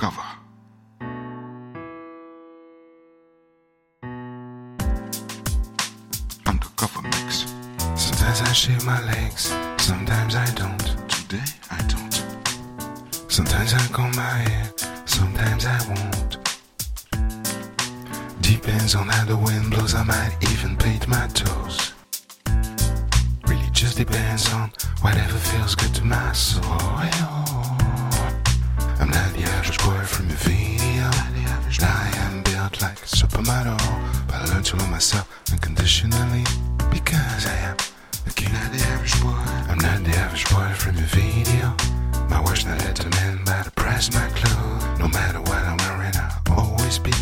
Undercover. Undercover mix. Sometimes I shave my legs, sometimes I don't. Today I don't. Sometimes I comb my hair, sometimes I won't. Depends on how the wind blows, I might even paint my toes. Really just depends on whatever feels good to my soul. Like a supermodel, but I learned to love myself unconditionally because I am the king. Not the average boy. I'm not the average boy from your video. My words not let them in by the price of my clothes. No matter what I'm wearing, I'll always be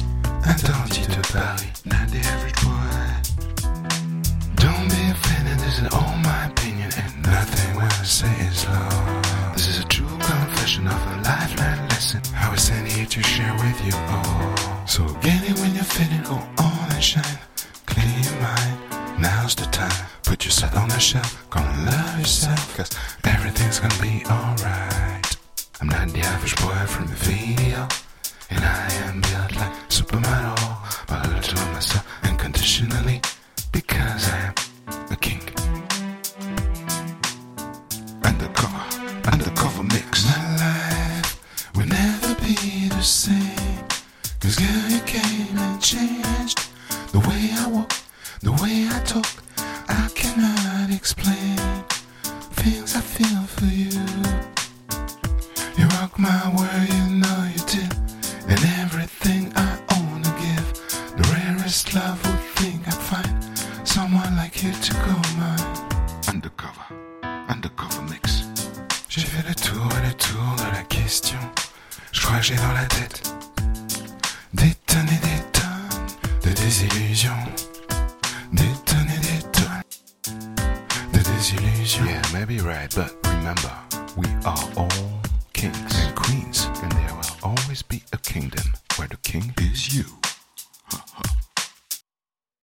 attentive to Paris. Not the average boy. Don't be offended, this is all my lesson. I was sent here to share with you all. So get it when you're fitting, go on and shine. Clear your mind, now's the time. Put yourself on the shelf, gonna love yourself, cause everything's gonna be alright. I'm not the average boy from the video, and I am built like Cause girl, you came and changed the way I walk, the way I talk. I cannot explain things I feel for you. You rock my world, you know you did. And everything I own to give. The rarest love would think I'd find someone like you to go j'ai dans la tête des tonnes et des tonnes de désillusions. Des tonnes et des tonnes de désillusions. Yeah, maybe right, but remember, we are all kings and queens, and there will always be a kingdom where the king is you.